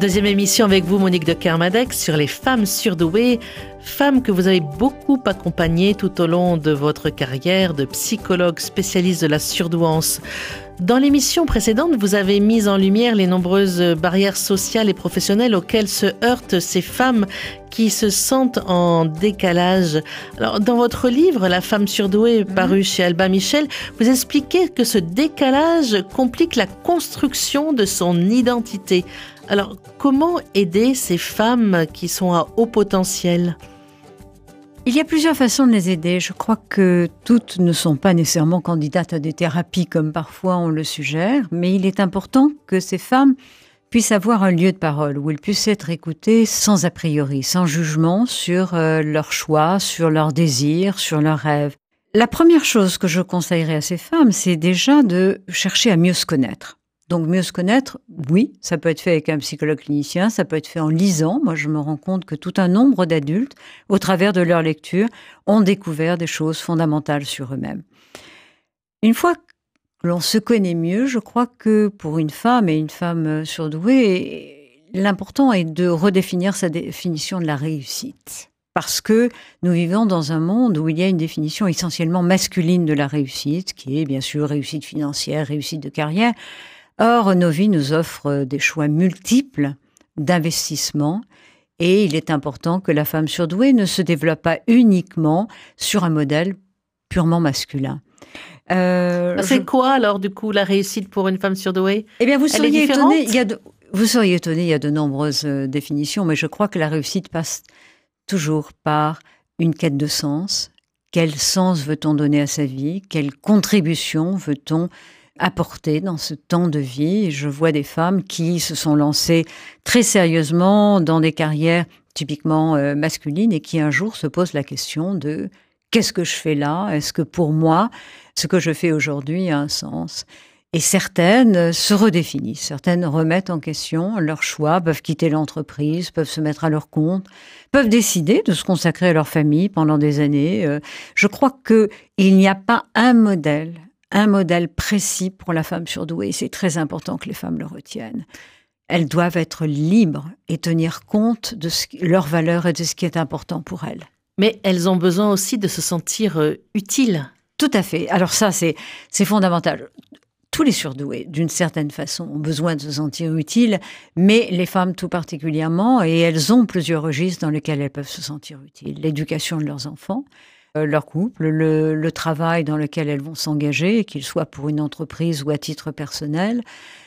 Deuxième émission avec vous, Monique de Kermadec, sur les femmes surdouées, femmes que vous avez beaucoup accompagnées tout au long de votre carrière de psychologue spécialiste de la surdouance. Dans l'émission précédente, vous avez mis en lumière les nombreuses barrières sociales et professionnelles auxquelles se heurtent ces femmes qui se sentent en décalage. Alors, dans votre livre, La femme surdouée, mhm. paru chez Alba Michel, vous expliquez que ce décalage complique la construction de son identité. Alors, comment aider ces femmes qui sont à haut potentiel? Il y a plusieurs façons de les aider. Je crois que toutes ne sont pas nécessairement candidates à des thérapies comme parfois on le suggère, mais il est important que ces femmes puissent avoir un lieu de parole où elles puissent être écoutées sans a priori, sans jugement sur euh, leurs choix, sur leurs désirs, sur leurs rêves. La première chose que je conseillerais à ces femmes, c'est déjà de chercher à mieux se connaître. Donc mieux se connaître, oui, ça peut être fait avec un psychologue clinicien, ça peut être fait en lisant. Moi, je me rends compte que tout un nombre d'adultes, au travers de leur lecture, ont découvert des choses fondamentales sur eux-mêmes. Une fois que l'on se connaît mieux, je crois que pour une femme et une femme surdouée, l'important est de redéfinir sa définition de la réussite. Parce que nous vivons dans un monde où il y a une définition essentiellement masculine de la réussite, qui est bien sûr réussite financière, réussite de carrière, Or, nos vies nous offrent des choix multiples d'investissement et il est important que la femme surdouée ne se développe pas uniquement sur un modèle purement masculin. Euh, C'est quoi alors du coup la réussite pour une femme surdouée? Eh bien, vous seriez étonné. Il y a vous seriez étonné. Il y a de nombreuses euh, définitions, mais je crois que la réussite passe toujours par une quête de sens. Quel sens veut-on donner à sa vie? Quelle contribution veut-on apporter dans ce temps de vie. Je vois des femmes qui se sont lancées très sérieusement dans des carrières typiquement euh, masculines et qui un jour se posent la question de qu'est-ce que je fais là? Est-ce que pour moi, ce que je fais aujourd'hui a un sens? Et certaines se redéfinissent, certaines remettent en question leurs choix, peuvent quitter l'entreprise, peuvent se mettre à leur compte, peuvent décider de se consacrer à leur famille pendant des années. Euh, je crois que il n'y a pas un modèle un modèle précis pour la femme surdouée. C'est très important que les femmes le retiennent. Elles doivent être libres et tenir compte de leurs valeurs et de ce qui est important pour elles. Mais elles ont besoin aussi de se sentir euh, utiles. Tout à fait. Alors ça, c'est fondamental. Tous les surdoués, d'une certaine façon, ont besoin de se sentir utiles, mais les femmes tout particulièrement, et elles ont plusieurs registres dans lesquels elles peuvent se sentir utiles. L'éducation de leurs enfants, leur couple, le, travail dans lequel elles vont s'engager, qu'il soit pour une entreprise ou à titre personnel.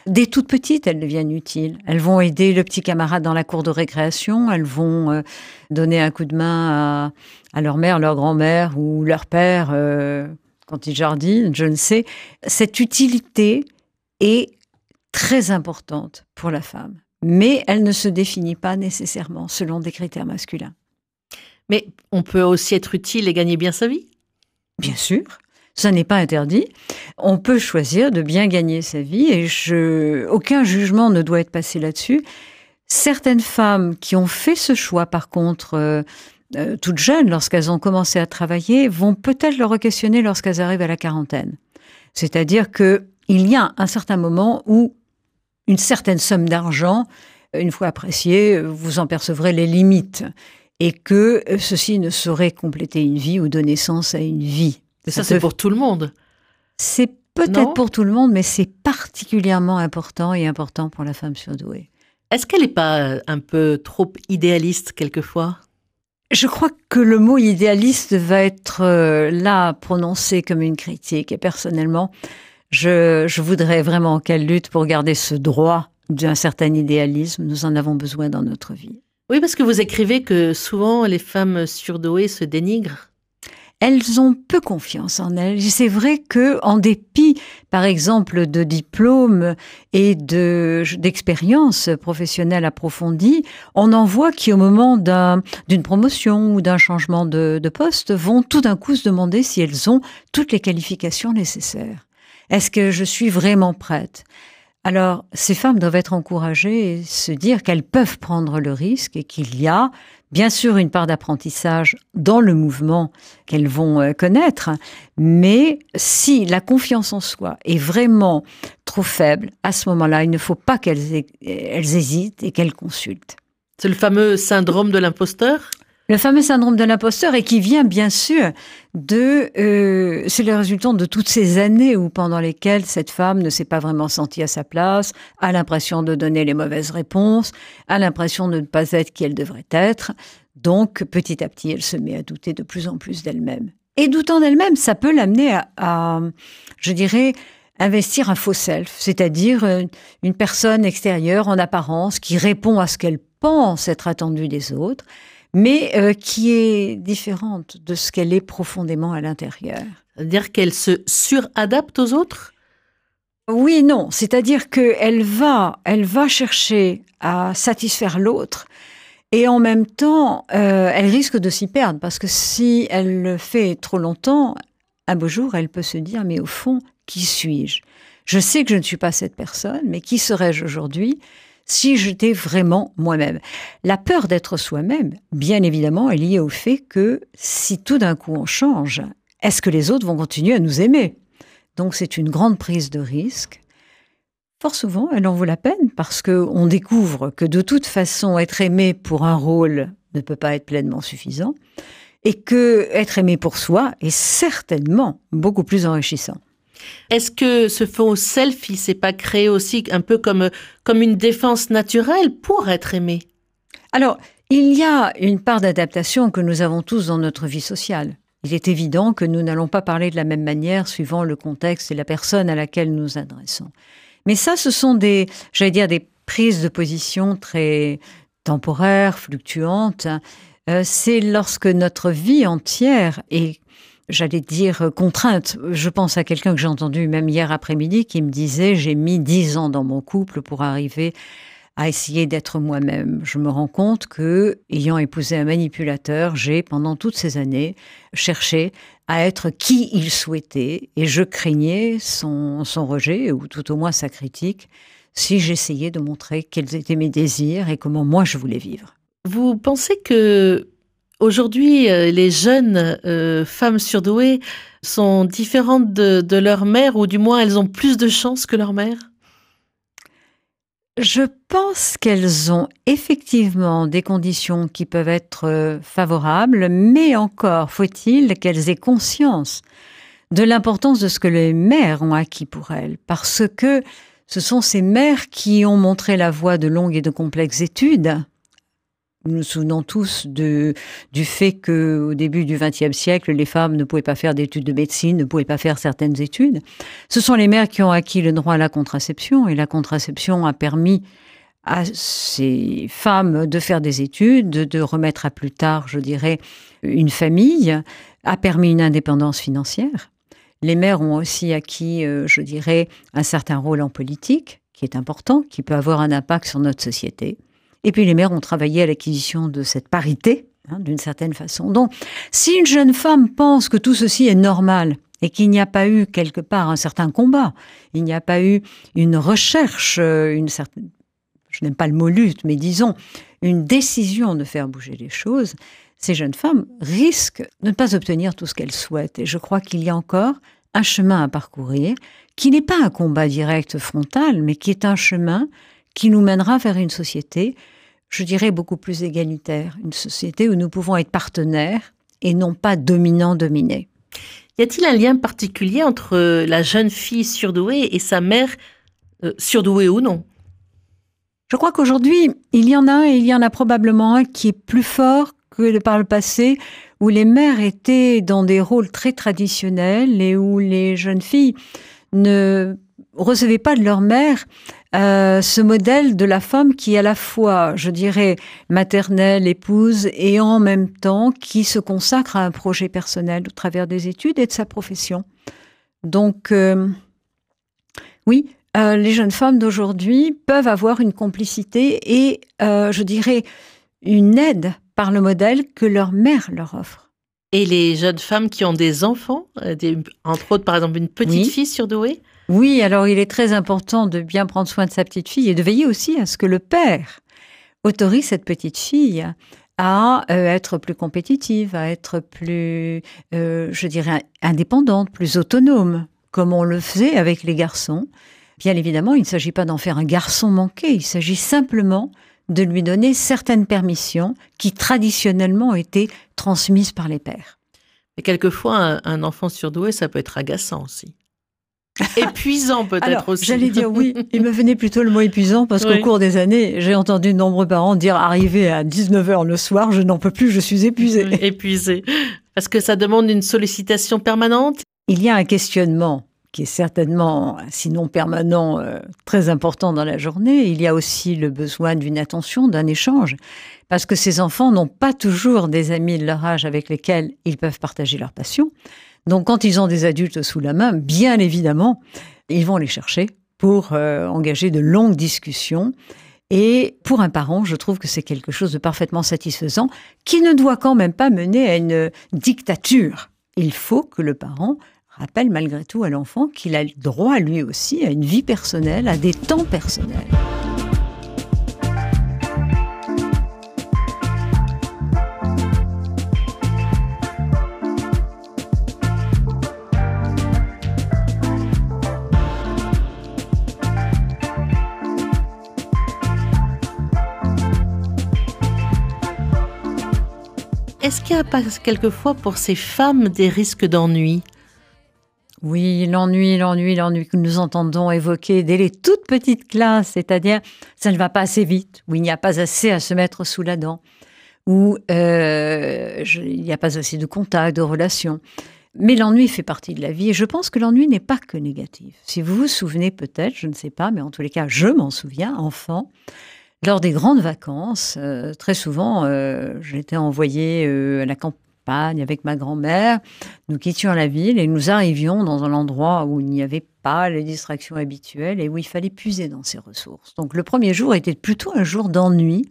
Dès toutes petites, elles deviennent utiles. Elles vont aider le petit camarade dans la cour de récréation, elles vont euh, donner un coup de main à, leur mère, leur grand-mère ou leur père euh, quand ils jardinent, je ne sais. Cette utilité est très importante pour la femme, mais elle ne se définit pas nécessairement selon des critères masculins. Mais on peut aussi être utile et gagner bien sa vie Bien sûr. Ça n'est pas interdit. On peut choisir de bien gagner sa vie et aucun jugement ne doit être passé là-dessus. Certaines femmes qui ont fait ce choix, par contre, euh, euh, toutes jeunes, lorsqu'elles ont commencé à travailler, vont peut-être le re-questionner lorsqu'elles arrivent à la quarantaine. C'est-à-dire que il y a un certain moment où une certaine somme d'argent, une fois appréciée, vous en percevrez les limites et que euh, ceci ne saurait compléter une vie ou donner sens à une vie. Mais ça, c'est pour tout le monde. C'est peut-être pour tout le monde, mais c'est particulièrement important et important pour la femme surdouée. Est-ce qu'elle n'est pas un peu trop idéaliste quelquefois? Je crois que le mot idéaliste va être euh, là prononcé comme une critique. Et personnellement, je, je voudrais vraiment qu'elle lutte pour garder ce droit d'un certain idéalisme. Nous en avons besoin dans notre vie. Oui, parce que vous écrivez que souvent les femmes surdouées se dénigrent. Elles ont peu confiance en elles. C'est vrai que, en dépit, par exemple, de diplômes et de d'expériences professionnelles approfondies, on en voit qui, au moment d'une promotion ou d'un changement de, de poste, vont tout d'un coup se demander si elles ont toutes les qualifications nécessaires. Est-ce que je suis vraiment prête? Alors, ces femmes doivent être encouragées et se dire qu'elles peuvent prendre le risque et qu'il y a bien sûr une part d'apprentissage dans le mouvement qu'elles vont euh, connaître, mais si la confiance en soi est vraiment trop faible, à ce moment-là, il ne faut pas qu'elles hésitent et qu'elles consultent. C'est le fameux syndrome de l'imposteur? Le fameux syndrome de l'imposteur et qui vient bien sûr de, euh, c'est le résultat de toutes ces années où pendant lesquelles cette femme ne s'est pas vraiment sentie à sa place, a l'impression de donner les mauvaises réponses, a l'impression de ne pas être qui elle devrait être. Donc petit à petit, elle se met à douter de plus en plus d'elle-même. Et doutant d'elle-même, ça peut l'amener à, à, je dirais, investir un faux self, c'est-à-dire euh, une personne extérieure en apparence qui répond à ce qu'elle pense être attendue des autres mais euh, qui est différente de ce qu'elle est profondément à l'intérieur. C'est-à-dire qu'elle se suradapte aux autres? Oui et non. C'est-à-dire qu'elle va, elle va chercher à satisfaire l'autre. Et en même temps, euh, elle risque de s'y perdre parce que si elle le fait trop longtemps, un beau jour, elle peut se dire mais au fond, qui suis-je? Je sais que je ne suis pas cette personne, mais qui serais-je aujourd'hui? Si j'étais vraiment moi-même. La peur d'être soi-même, bien évidemment, est liée au fait que si tout d'un coup on change, est-ce que les autres vont continuer à nous aimer? Donc c'est une grande prise de risque. Fort souvent, elle en vaut la peine parce qu'on découvre que de toute façon, être aimé pour un rôle ne peut pas être pleinement suffisant et que être aimé pour soi est certainement beaucoup plus enrichissant. Est-ce que ce faux selfie s'est pas créé aussi un peu comme, comme une défense naturelle pour être aimé? Alors, il y a une part d'adaptation que nous avons tous dans notre vie sociale. Il est évident que nous n'allons pas parler de la même manière suivant le contexte et la personne à laquelle nous adressons. Mais ça, ce sont des, j'allais dire, des prises de position très temporaires, fluctuantes. Euh, c'est lorsque notre vie entière est j'allais dire, euh, contrainte. Je pense à quelqu'un que j'ai entendu même hier après-midi qui me disait, j'ai mis dix ans dans mon couple pour arriver à essayer d'être moi-même. Je me rends compte que, ayant épousé un manipulateur, j'ai, pendant toutes ces années, cherché à être qui il souhaitait et je craignais son, son rejet, ou tout au moins sa critique, si j'essayais de montrer quels étaient mes désirs et comment moi je voulais vivre. Vous pensez que Aujourd'hui, euh, les jeunes euh, femmes surdouées sont différentes de, leur mère, ou du moins elles ont plus de chance que leur mère? Je pense qu'elles ont effectivement des conditions qui peuvent être euh, favorables, mais encore faut-il qu'elles aient conscience de l'importance de ce que les mères ont acquis pour elles, parce que ce sont ces mères qui ont montré la voie de longues et de complexes études, nous nous souvenons tous du fait que au début du XXe siècle, les femmes ne pouvaient pas faire d'études de médecine, ne pouvaient pas faire certaines études. Ce sont les mères qui ont acquis le droit à la contraception et la contraception a permis à ces femmes de faire des études, de remettre à plus tard, je dirais, une famille, a permis une indépendance financière. Les mères ont aussi acquis, euh, je dirais, un certain rôle en politique, qui est important, qui peut avoir un impact sur notre société. Et puis les mères ont travaillé à l'acquisition de cette parité, hein, d'une certaine façon. Donc, si une jeune femme pense que tout ceci est normal et qu'il n'y a pas eu quelque part un certain combat, il n'y a pas eu une recherche, euh, une certaine, je n'aime pas le mot lutte, mais disons une décision de faire bouger les choses, ces jeunes femmes risquent de ne pas obtenir tout ce qu'elles souhaitent. Et je crois qu'il y a encore un chemin à parcourir qui n'est pas un combat direct frontal, mais qui est un chemin qui nous mènera vers une société je dirais, beaucoup plus égalitaire, une société où nous pouvons être partenaires et non pas dominants-dominés. Y a-t-il un lien particulier entre la jeune fille surdouée et sa mère euh, surdouée ou non? Je crois qu'aujourd'hui, il y en a un et il y en a probablement un qui est plus fort que par le passé, où les mères étaient dans des rôles très traditionnels et où les jeunes filles ne recevaient pas de leur mère euh, ce modèle de la femme qui est à la fois, je dirais, maternelle, épouse, et en même temps qui se consacre à un projet personnel au travers des études et de sa profession. Donc, euh, oui, euh, les jeunes femmes d'aujourd'hui peuvent avoir une complicité et, je dirais, une aide par le modèle que leur mère leur offre. Et les jeunes femmes qui ont des enfants, entre autres par exemple une petite fille surdouée oui, alors il est très important de bien prendre soin de sa petite fille et de veiller aussi à ce que le père autorise cette petite fille à euh, être plus compétitive, à être plus, euh, je dirais, indépendante, plus autonome, comme on le faisait avec les garçons. Bien évidemment, il ne s'agit pas d'en faire un garçon manqué, il s'agit simplement de lui donner certaines permissions qui traditionnellement ont été transmises par les pères. Et quelquefois, un enfant surdoué, ça peut être agaçant aussi. épuisant peut-être aussi. J'allais dire oui, il me venait plutôt le mot épuisant parce qu'au cours des années, j'ai entendu de nombreux parents dire arrivé à 19h le soir, je n'en peux plus, je suis épuisé. épuisé. Parce que ça demande une sollicitation permanente. Il y a un questionnement qui est certainement, sinon permanent, euh, très important dans la journée. Il y a aussi le besoin d'une attention, d'un échange, parce que ces enfants n'ont pas toujours des amis de leur âge avec lesquels ils peuvent partager leur passion. Donc quand ils ont des adultes sous la main, bien évidemment, ils vont les chercher pour euh, engager de longues discussions. Et pour un parent, je trouve que c'est quelque chose de parfaitement satisfaisant qui ne doit quand même pas mener à une dictature. Il faut que le parent rappelle malgré tout à l'enfant qu'il a le droit lui aussi à une vie personnelle, à des temps personnels. A pas quelquefois pour ces femmes des risques d'ennui oui, l'ennui, l'ennui, l'ennui que nous entendons évoquer dès les toutes petites classes, c'est-à-dire ça ne va pas assez vite, où il n'y a pas assez à se mettre sous la dent, où euh, il n'y a pas assez de contact, de relations. Mais l'ennui fait partie de la vie et je pense que l'ennui n'est pas que négatif. Si vous vous souvenez peut-être, je ne sais pas, mais en tous les cas, je m'en souviens, enfant, lors des grandes vacances, euh, très souvent, euh, j'étais envoyée euh, à la campagne avec ma grand-mère. Nous quittions la ville et nous arrivions dans un endroit où il n'y avait pas les distractions habituelles et où il fallait puiser dans ses ressources. Donc le premier jour était plutôt un jour d'ennui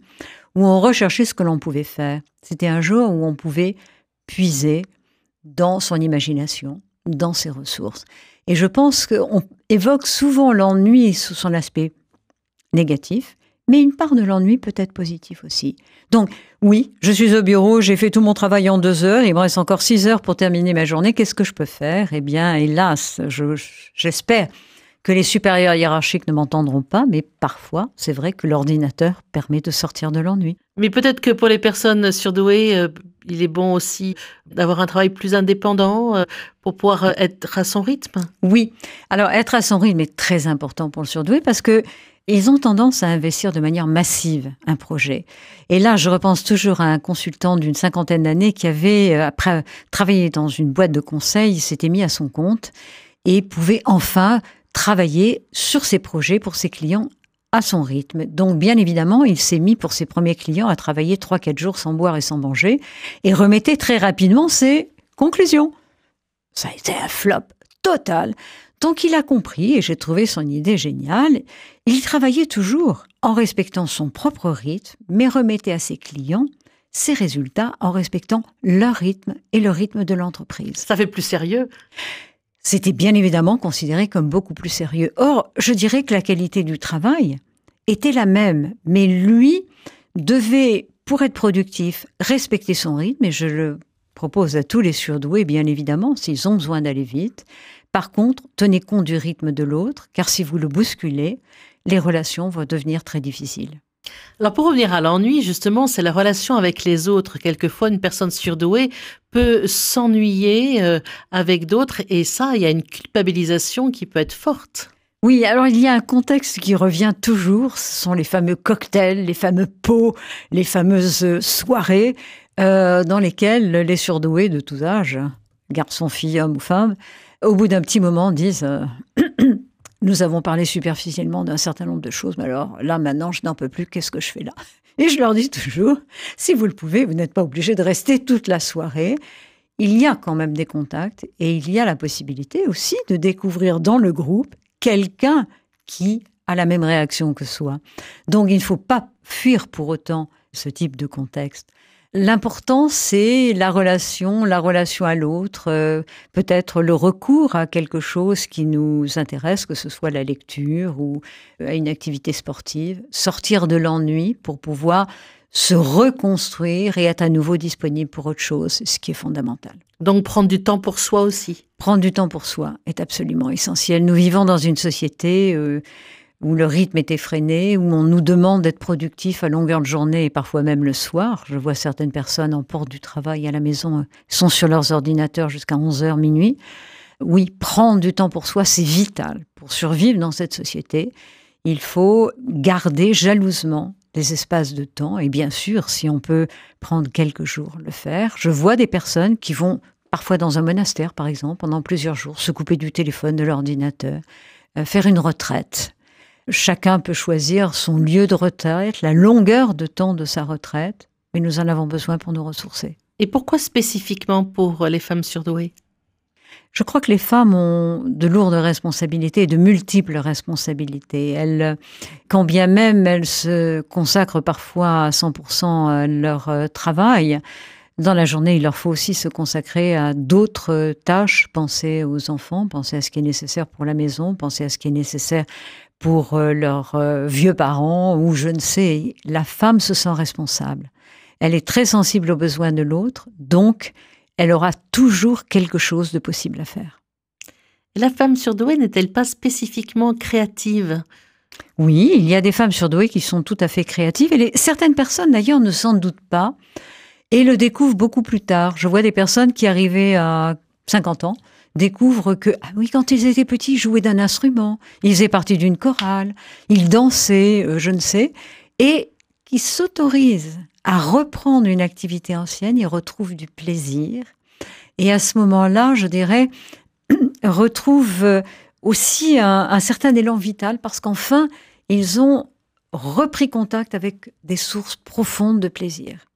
où on recherchait ce que l'on pouvait faire. C'était un jour où on pouvait puiser dans son imagination, dans ses ressources. Et je pense qu'on évoque souvent l'ennui sous son aspect négatif, mais une part de l'ennui peut être positif aussi. Donc, oui, je suis au bureau, j'ai fait tout mon travail en deux heures, il me reste encore six heures pour terminer ma journée, qu'est-ce que je peux faire? Eh bien, hélas, j'espère que les supérieurs hiérarchiques ne m'entendront pas, mais parfois, c'est vrai que l'ordinateur permet de sortir de l'ennui. Mais peut-être que pour les personnes surdouées, euh, il est bon aussi d'avoir un travail plus indépendant euh, pour pouvoir être à son rythme. Oui, alors être à son rythme est très important pour le surdoué parce que ils ont tendance à investir de manière massive un projet. Et là, je repense toujours à un consultant d'une cinquantaine d'années qui avait, euh, après travaillé dans une boîte de conseil, s'était mis à son compte et pouvait enfin travailler sur ses projets pour ses clients à son rythme. Donc, bien évidemment, il s'est mis pour ses premiers clients à travailler 3-4 jours sans boire et sans manger et remettait très rapidement ses conclusions. Ça a été un flop total. Donc il a compris, et j'ai trouvé son idée géniale, il travaillait toujours en respectant son propre rythme, mais remettait à ses clients ses résultats en respectant leur rythme et le rythme de l'entreprise. Ça fait plus sérieux C'était bien évidemment considéré comme beaucoup plus sérieux. Or, je dirais que la qualité du travail était la même, mais lui devait, pour être productif, respecter son rythme, et je le propose à tous les surdoués, bien évidemment, s'ils ont besoin d'aller vite, par contre, tenez compte du rythme de l'autre, car si vous le bousculez, les relations vont devenir très difficiles. Alors pour revenir à l'ennui, justement, c'est la relation avec les autres. Quelquefois, une personne surdouée peut s'ennuyer euh, avec d'autres et ça, il y a une culpabilisation qui peut être forte. Oui, alors il y a un contexte qui revient toujours, ce sont les fameux cocktails, les fameux pots, les fameuses soirées euh, dans lesquelles les surdoués de tous âges, garçons, filles, hommes ou femmes, au bout d'un petit moment, disent euh, Nous avons parlé superficiellement d'un certain nombre de choses, mais alors là, maintenant, je n'en peux plus, qu'est-ce que je fais là? Et je leur dis toujours Si vous le pouvez, vous n'êtes pas obligé de rester toute la soirée. Il y a quand même des contacts et il y a la possibilité aussi de découvrir dans le groupe quelqu'un qui a la même réaction que soi. Donc il ne faut pas fuir pour autant ce type de contexte. L'important, c'est la relation, la relation à l'autre, euh, peut-être le recours à quelque chose qui nous intéresse, que ce soit la lecture ou euh, à une activité sportive, sortir de l'ennui pour pouvoir se reconstruire et être à nouveau disponible pour autre chose, ce qui est fondamental. Donc prendre du temps pour soi aussi. Prendre du temps pour soi est absolument essentiel. Nous vivons dans une société euh, où le rythme est effréné, où on nous demande d'être productif à longueur de journée et parfois même le soir. Je vois certaines personnes en porte du travail à la maison, euh, sont sur leurs ordinateurs jusqu'à 11h, minuit. Oui, prendre du temps pour soi, c'est vital pour survivre dans cette société. Il faut garder jalousement des espaces de temps et bien sûr, si on peut prendre quelques jours, le faire. Je vois des personnes qui vont parfois dans un monastère, par exemple, pendant plusieurs jours, se couper du téléphone, de l'ordinateur, euh, faire une retraite Chacun peut choisir son lieu de retraite, la longueur de temps de sa retraite, mais nous en avons besoin pour nous ressourcer. Et pourquoi spécifiquement pour les femmes surdouées? Je crois que les femmes ont de lourdes responsabilités, de multiples responsabilités. Elles, quand bien même elles se consacrent parfois à 100% à leur euh, travail, dans la journée, il leur faut aussi se consacrer à d'autres tâches, penser aux enfants, penser à ce qui est nécessaire pour la maison, penser à ce qui est nécessaire pour euh, leurs euh, vieux parents ou je ne sais, la femme se sent responsable. Elle est très sensible aux besoins de l'autre, donc elle aura toujours quelque chose de possible à faire. La femme surdouée n'est-elle pas spécifiquement créative? Oui, il y a des femmes surdouées qui sont tout à fait créatives et certaines personnes d'ailleurs ne s'en doutent pas et le découvrent beaucoup plus tard. Je vois des personnes qui arrivaient à 50 ans découvrent que, ah oui, quand ils étaient petits, ils jouaient d'un instrument, ils faisaient partie d'une chorale, ils dansaient, euh, je ne sais, et qui s'autorisent à reprendre une activité ancienne, ils retrouvent du plaisir. Et à ce moment-là, je dirais, retrouvent euh, aussi un certain élan vital parce qu'enfin, ils ont repris contact avec des sources profondes de plaisir.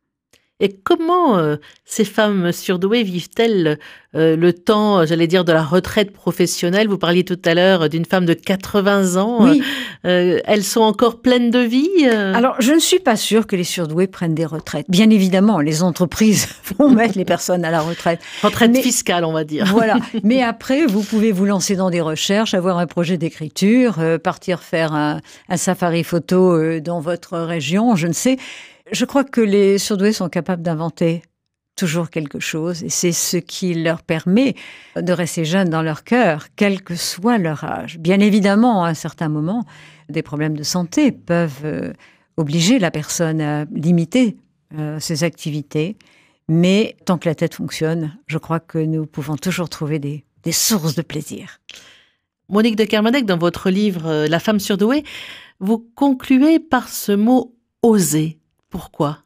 Et comment euh, ces femmes surdouées vivent-elles euh, le temps, j'allais dire, de la retraite professionnelle? Vous parliez tout à l'heure d'une femme de 80 ans. Oui. Euh, elles sont encore pleines de vie Alors, je ne suis pas sûre que les surdouées prennent des retraites. Bien évidemment, les entreprises vont mettre les personnes à la retraite. Retraite fiscale, on va dire. Voilà. Mais après, vous pouvez vous lancer dans des recherches, avoir un projet d'écriture, partir faire un, un safari photo dans votre région, je ne sais. Je crois que les surdoués sont capables d'inventer toujours quelque chose et c'est ce qui leur permet de rester jeunes dans leur cœur, quel que soit leur âge. Bien évidemment, à un certain moment, des problèmes de santé peuvent euh, obliger la personne à limiter euh, ses activités, mais tant que la tête fonctionne, je crois que nous pouvons toujours trouver des, des sources de plaisir. Monique de Kermadec, dans votre livre euh, La femme surdouée, vous concluez par ce mot oser. Pourquoi?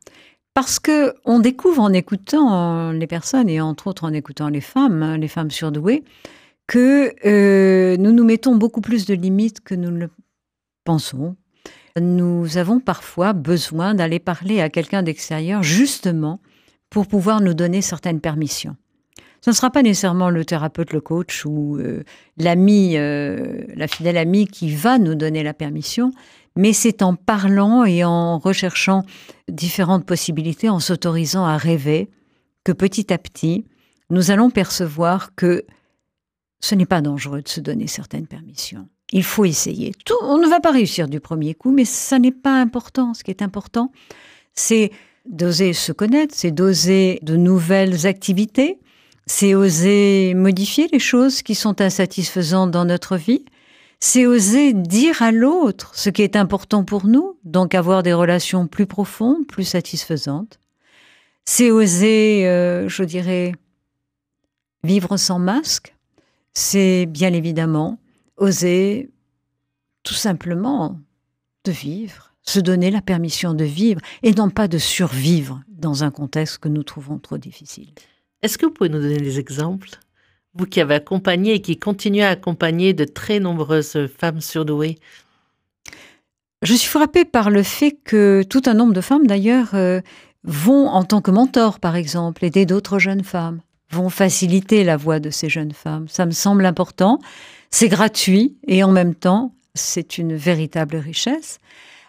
Parce que on découvre en écoutant les personnes et entre autres en écoutant les femmes, hein, les femmes surdouées, que euh, nous nous mettons beaucoup plus de limites que nous ne le pensons. Nous avons parfois besoin d'aller parler à quelqu'un d'extérieur justement pour pouvoir nous donner certaines permissions. Ce ne sera pas nécessairement le thérapeute, le coach ou euh, l'ami, euh, la fidèle amie qui va nous donner la permission, mais c'est en parlant et en recherchant différentes possibilités, en s'autorisant à rêver, que petit à petit, nous allons percevoir que ce n'est pas dangereux de se donner certaines permissions. Il faut essayer. Tout, on ne va pas réussir du premier coup, mais ça n'est pas important. Ce qui est important, c'est d'oser se connaître, c'est d'oser de nouvelles activités, c'est oser modifier les choses qui sont insatisfaisantes dans notre vie, c'est oser dire à l'autre ce qui est important pour nous, donc avoir des relations plus profondes, plus satisfaisantes. C'est oser, euh, je dirais, vivre sans masque. C'est bien évidemment oser tout simplement de vivre, se donner la permission de vivre et non pas de survivre dans un contexte que nous trouvons trop difficile. Est-ce que vous pouvez nous donner des exemples? Vous qui avez accompagné et qui continuez à accompagner de très nombreuses femmes surdouées Je suis frappée par le fait que tout un nombre de femmes, d'ailleurs, euh, vont en tant que mentor, par exemple, aider d'autres jeunes femmes, vont faciliter la voie de ces jeunes femmes. Ça me semble important. C'est gratuit et en même temps, c'est une véritable richesse.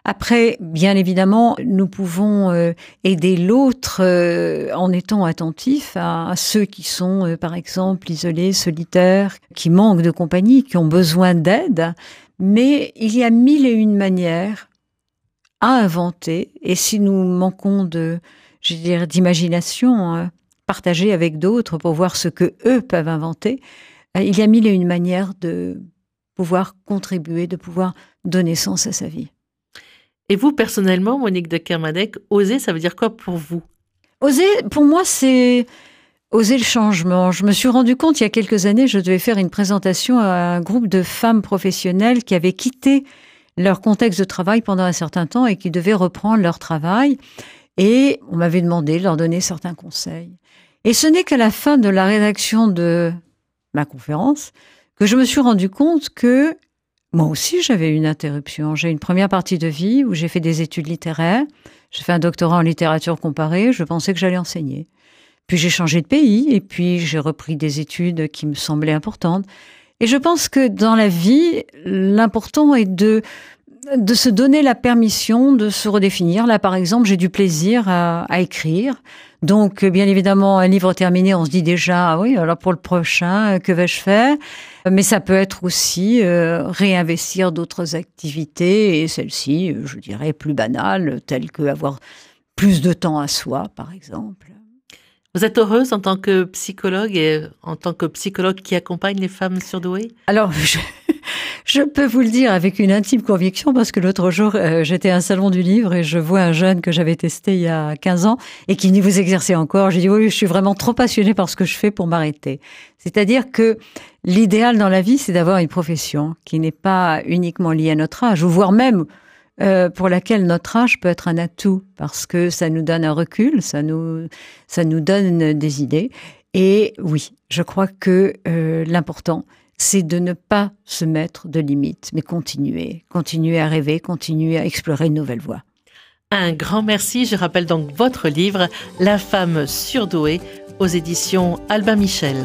Après, bien évidemment, nous pouvons euh, aider l'autre euh, en étant attentifs à, ceux qui sont, euh, par exemple, isolés, solitaires, qui manquent de compagnie, qui ont besoin d'aide. Mais il y a mille et une manières à inventer. Et si nous manquons de, je dire, d'imagination hein, partagée avec d'autres pour voir ce que eux peuvent inventer, il y a mille et une manières de pouvoir contribuer, de pouvoir donner sens à sa vie. Et vous, personnellement, Monique de Kermadec, oser, ça veut dire quoi pour vous? Oser, pour moi, c'est oser le changement. Je me suis rendu compte il y a quelques années, je devais faire une présentation à un groupe de femmes professionnelles qui avaient quitté leur contexte de travail pendant un certain temps et qui devaient reprendre leur travail. Et on m'avait demandé de leur donner certains conseils. Et ce n'est qu'à la fin de la rédaction de ma conférence que je me suis rendu compte que moi aussi j'avais une interruption. J'ai une première partie de vie où j'ai fait des études littéraires, j'ai fait un doctorat en littérature comparée, je pensais que j'allais enseigner. Puis j'ai changé de pays et puis j'ai repris des études qui me semblaient importantes. Et je pense que dans la vie, l'important est de de se donner la permission de se redéfinir. Là, par exemple, j'ai du plaisir à, écrire. Donc, bien évidemment, un livre terminé, on se dit déjà, ah oui, alors pour le prochain, que vais-je faire? Mais ça peut être aussi euh, réinvestir d'autres activités, et celles-ci, je dirais, plus banales, telles que avoir plus de temps à soi, par exemple. Vous êtes heureuse en tant que psychologue et en tant que psychologue qui accompagne les femmes surdouées? Alors, je, peux vous le dire avec une intime conviction parce que l'autre jour, euh, j'étais à un salon du livre et je vois un jeune que j'avais testé il y a 15 ans et qui n'y vous exercer encore? J'ai dit oui, je suis vraiment trop passionnée par ce que je fais pour m'arrêter. C'est-à-dire que l'idéal dans la vie, c'est d'avoir une profession qui n'est pas uniquement liée à notre âge, ou voire même euh, pour laquelle notre âge peut être un atout parce que ça nous donne un recul, ça nous, ça nous donne des idées. Et oui, je crois que euh, l'important, c'est de ne pas se mettre de limites, mais continuer, continuer à rêver, continuer à explorer une nouvelle voie. Un grand merci. Je rappelle donc votre livre, La femme surdouée, aux éditions Albin Michel.